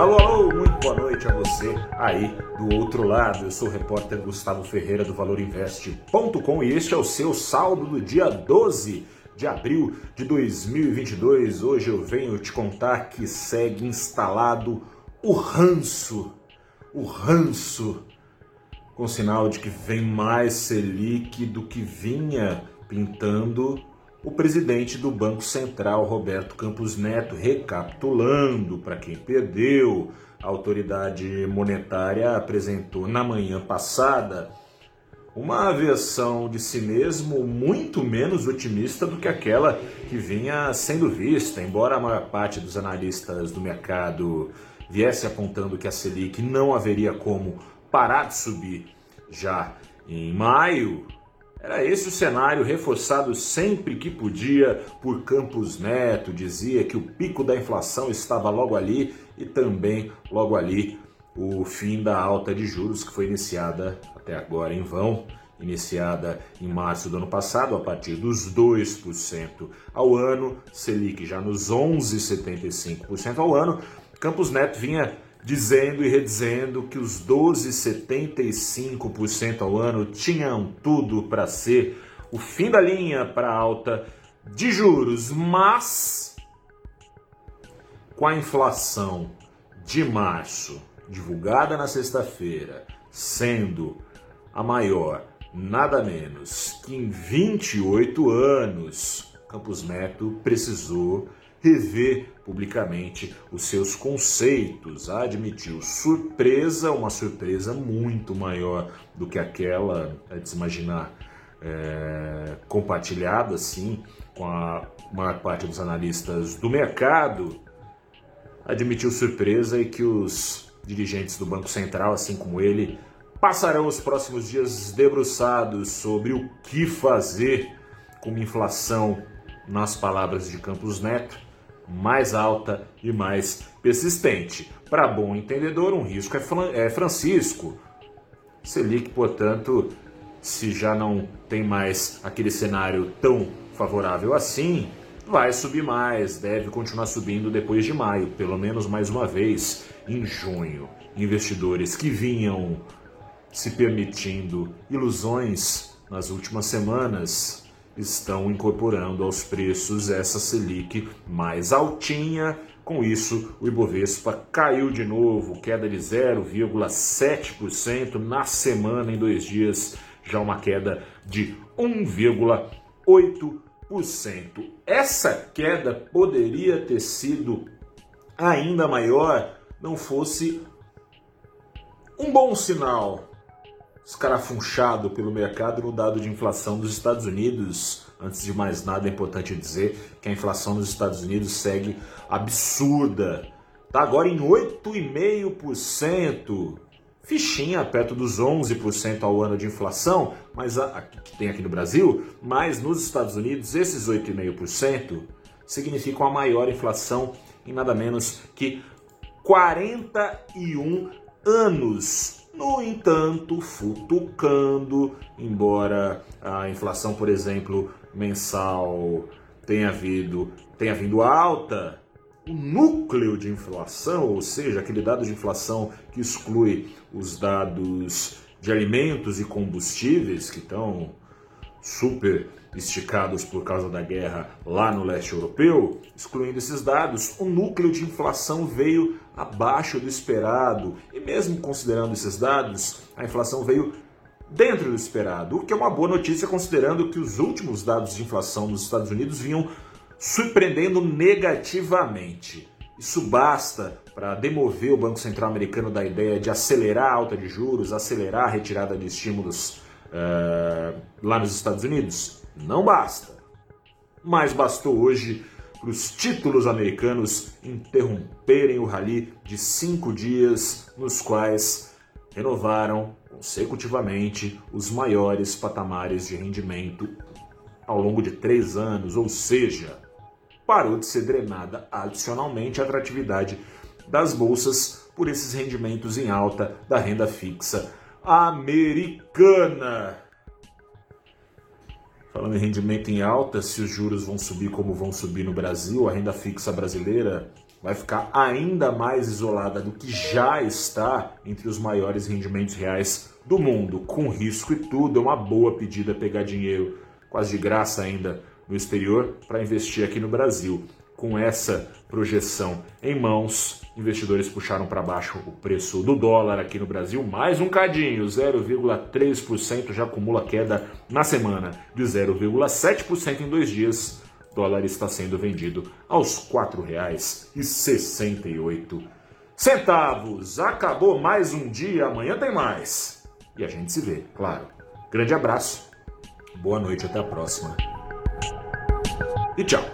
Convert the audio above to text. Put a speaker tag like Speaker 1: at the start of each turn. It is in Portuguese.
Speaker 1: Alô, alô, muito boa noite a você aí do outro lado. Eu sou o repórter Gustavo Ferreira do ValorInvest.com e este é o seu saldo do dia 12 de abril de 2022. Hoje eu venho te contar que segue instalado o ranço, o ranço, com sinal de que vem mais Selic do que vinha pintando o presidente do Banco Central, Roberto Campos Neto, recapitulando para quem perdeu, a autoridade monetária apresentou na manhã passada uma versão de si mesmo muito menos otimista do que aquela que vinha sendo vista, embora a maior parte dos analistas do mercado viesse apontando que a Selic não haveria como parar de subir já em maio, era esse o cenário reforçado sempre que podia por Campos Neto, dizia que o pico da inflação estava logo ali e também logo ali o fim da alta de juros que foi iniciada até agora em vão, iniciada em março do ano passado a partir dos 2% ao ano, Selic já nos 11,75% ao ano. Campos Neto vinha dizendo e redizendo que os 12,75% ao ano tinham tudo para ser o fim da linha para alta de juros, mas com a inflação de março, divulgada na sexta-feira, sendo a maior, nada menos que em 28 anos, Campos Neto precisou rever publicamente os seus conceitos, admitiu surpresa, uma surpresa muito maior do que aquela, é de se imaginar, é, compartilhada assim com a maior parte dos analistas do mercado, admitiu surpresa e que os dirigentes do Banco Central, assim como ele, passarão os próximos dias debruçados sobre o que fazer com uma inflação, nas palavras de Campos Neto, mais alta e mais persistente. Para bom entendedor, um risco é, é Francisco. Selic, portanto, se já não tem mais aquele cenário tão favorável assim, vai subir mais, deve continuar subindo depois de maio, pelo menos mais uma vez em junho. Investidores que vinham se permitindo ilusões nas últimas semanas estão incorporando aos preços essa Selic mais altinha. Com isso, o Ibovespa caiu de novo, queda de 0,7% na semana, em dois dias, já uma queda de 1,8%. Essa queda poderia ter sido ainda maior não fosse um bom sinal escarafunchado pelo mercado no dado de inflação dos Estados Unidos. Antes de mais nada, é importante dizer que a inflação nos Estados Unidos segue absurda. Está agora em 8,5%. Fichinha perto dos 11% ao ano de inflação, mas a, a, que tem aqui no Brasil, mas nos Estados Unidos esses 8,5% significam a maior inflação em nada menos que 41 anos no entanto, futucando, embora a inflação, por exemplo, mensal tenha vindo, tenha vindo alta, o núcleo de inflação, ou seja, aquele dado de inflação que exclui os dados de alimentos e combustíveis que estão super esticados por causa da guerra lá no leste europeu, excluindo esses dados, o núcleo de inflação veio abaixo do esperado. E mesmo considerando esses dados, a inflação veio dentro do esperado, o que é uma boa notícia considerando que os últimos dados de inflação nos Estados Unidos vinham surpreendendo negativamente. Isso basta para demover o Banco Central americano da ideia de acelerar a alta de juros, acelerar a retirada de estímulos uh, lá nos Estados Unidos? Não basta. Mas bastou hoje para os títulos americanos interromperem o rally de cinco dias, nos quais renovaram consecutivamente os maiores patamares de rendimento ao longo de três anos, ou seja, parou de ser drenada adicionalmente a atratividade das bolsas por esses rendimentos em alta da renda fixa americana. Falando em rendimento em alta, se os juros vão subir como vão subir no Brasil, a renda fixa brasileira vai ficar ainda mais isolada do que já está entre os maiores rendimentos reais do mundo, com risco e tudo. É uma boa pedida pegar dinheiro quase de graça ainda no exterior para investir aqui no Brasil. Com essa projeção em mãos, investidores puxaram para baixo o preço do dólar aqui no Brasil, mais um cadinho, 0,3% já acumula queda na semana, de 0,7% em dois dias. O dólar está sendo vendido aos R$ 4,68. Centavos. Acabou mais um dia, amanhã tem mais. E a gente se vê, claro. Grande abraço, boa noite, até a próxima. E tchau.